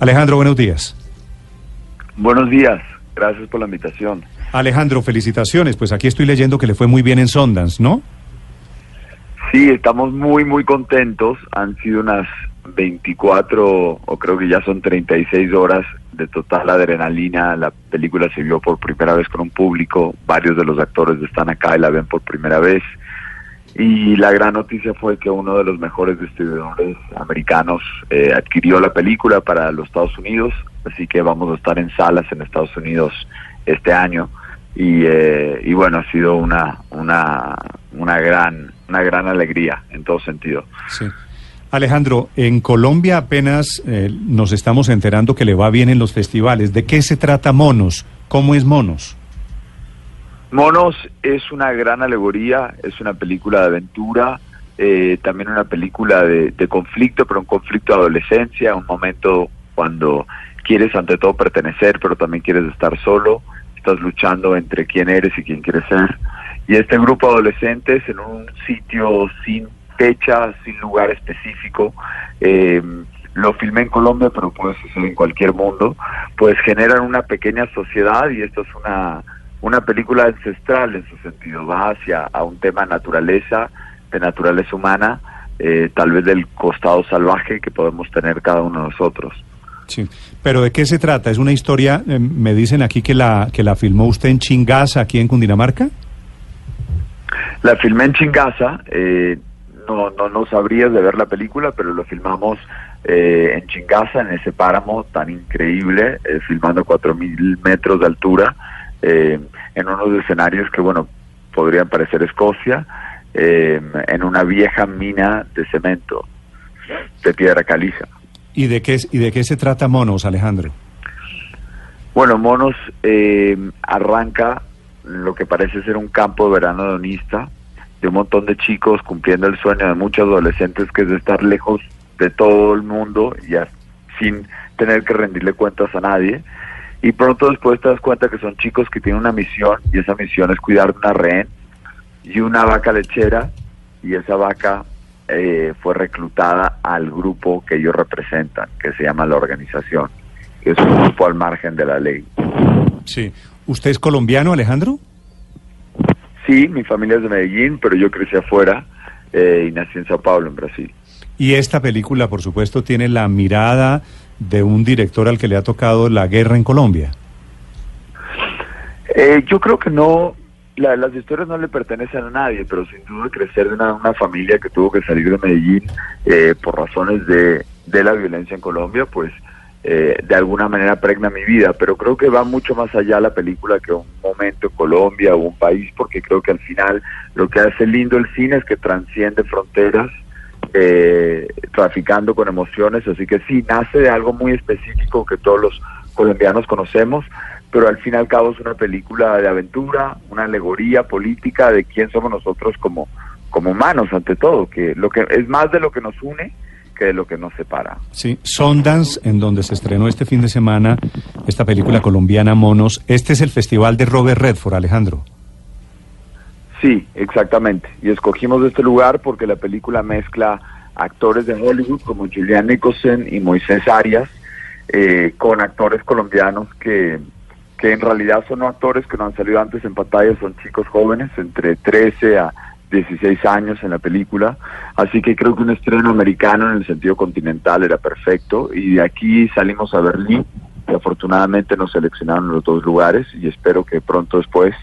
Alejandro, buenos días. Buenos días, gracias por la invitación. Alejandro, felicitaciones. Pues aquí estoy leyendo que le fue muy bien en Sundance, ¿no? Sí, estamos muy, muy contentos. Han sido unas 24 o creo que ya son 36 horas de total adrenalina. La película se vio por primera vez con un público. Varios de los actores están acá y la ven por primera vez. Y la gran noticia fue que uno de los mejores distribuidores americanos eh, adquirió la película para los Estados Unidos. Así que vamos a estar en salas en Estados Unidos este año. Y, eh, y bueno, ha sido una, una, una, gran, una gran alegría en todo sentido. Sí. Alejandro, en Colombia apenas eh, nos estamos enterando que le va bien en los festivales. ¿De qué se trata Monos? ¿Cómo es Monos? Monos es una gran alegoría, es una película de aventura, eh, también una película de, de, conflicto, pero un conflicto de adolescencia, un momento cuando quieres ante todo pertenecer, pero también quieres estar solo, estás luchando entre quién eres y quién quieres ser. Y este grupo de adolescentes en un sitio sin fecha, sin lugar específico. Eh, lo filmé en Colombia, pero puede suceder en cualquier mundo. Pues generan una pequeña sociedad y esto es una, una película ancestral en su sentido. Va hacia a un tema de naturaleza, de naturaleza humana, eh, tal vez del costado salvaje que podemos tener cada uno de nosotros. Sí, pero ¿de qué se trata? ¿Es una historia, eh, me dicen aquí que la, que la filmó usted en Chingaza, aquí en Cundinamarca? La filmé en Chingaza, eh, no, no, no sabrías de ver la película, pero lo filmamos eh, en Chingaza, en ese páramo tan increíble, eh, filmando 4.000 metros de altura, eh, en unos escenarios que, bueno, podrían parecer Escocia, eh, en una vieja mina de cemento, de piedra caliza. ¿Y de qué, y de qué se trata Monos, Alejandro? Bueno, Monos eh, arranca lo que parece ser un campo de verano hedonista, de un montón de chicos cumpliendo el sueño de muchos adolescentes que es de estar lejos de todo el mundo y a, sin tener que rendirle cuentas a nadie. Y pronto después te das cuenta que son chicos que tienen una misión y esa misión es cuidar de una rehén y una vaca lechera y esa vaca eh, fue reclutada al grupo que ellos representan, que se llama la organización, que es un grupo al margen de la ley. Sí. ¿Usted es colombiano, Alejandro? Sí, mi familia es de Medellín, pero yo crecí afuera eh, y nací en Sao Paulo, en Brasil. Y esta película, por supuesto, tiene la mirada de un director al que le ha tocado la guerra en Colombia. Eh, yo creo que no, la, las historias no le pertenecen a nadie, pero sin duda crecer de una, familia que tuvo que salir de Medellín eh, por razones de, de, la violencia en Colombia, pues eh, de alguna manera pregna mi vida, pero creo que va mucho más allá la película que un momento en Colombia o un país, porque creo que al final lo que hace lindo el cine es que transciende fronteras, eh, traficando con emociones, así que sí, nace de algo muy específico que todos los colombianos conocemos, pero al fin y al cabo es una película de aventura, una alegoría política de quién somos nosotros como, como humanos ante todo, que lo que es más de lo que nos une que de lo que nos separa. Sí, Sundance, en donde se estrenó este fin de semana esta película colombiana Monos, este es el festival de Robert Redford, Alejandro. Sí, exactamente. Y escogimos este lugar porque la película mezcla actores de Hollywood como Julian Nicholson y Moisés Arias eh, con actores colombianos que, que en realidad son actores que no han salido antes en pantalla, son chicos jóvenes, entre 13 a 16 años en la película, así que creo que un estreno americano en el sentido continental era perfecto y de aquí salimos a Berlín y afortunadamente nos seleccionaron los dos lugares y espero que pronto después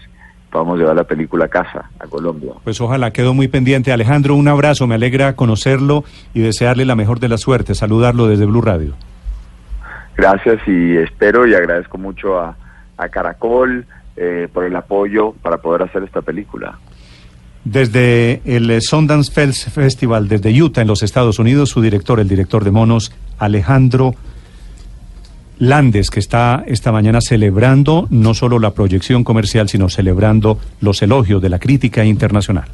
podamos llevar la película a casa, a Colombia. Pues ojalá, quedó muy pendiente. Alejandro, un abrazo, me alegra conocerlo y desearle la mejor de la suerte, saludarlo desde Blue Radio. Gracias y espero y agradezco mucho a, a Caracol eh, por el apoyo para poder hacer esta película. Desde el Sundance Festival, desde Utah, en los Estados Unidos, su director, el director de monos, Alejandro Landes, que está esta mañana celebrando no solo la proyección comercial, sino celebrando los elogios de la crítica internacional.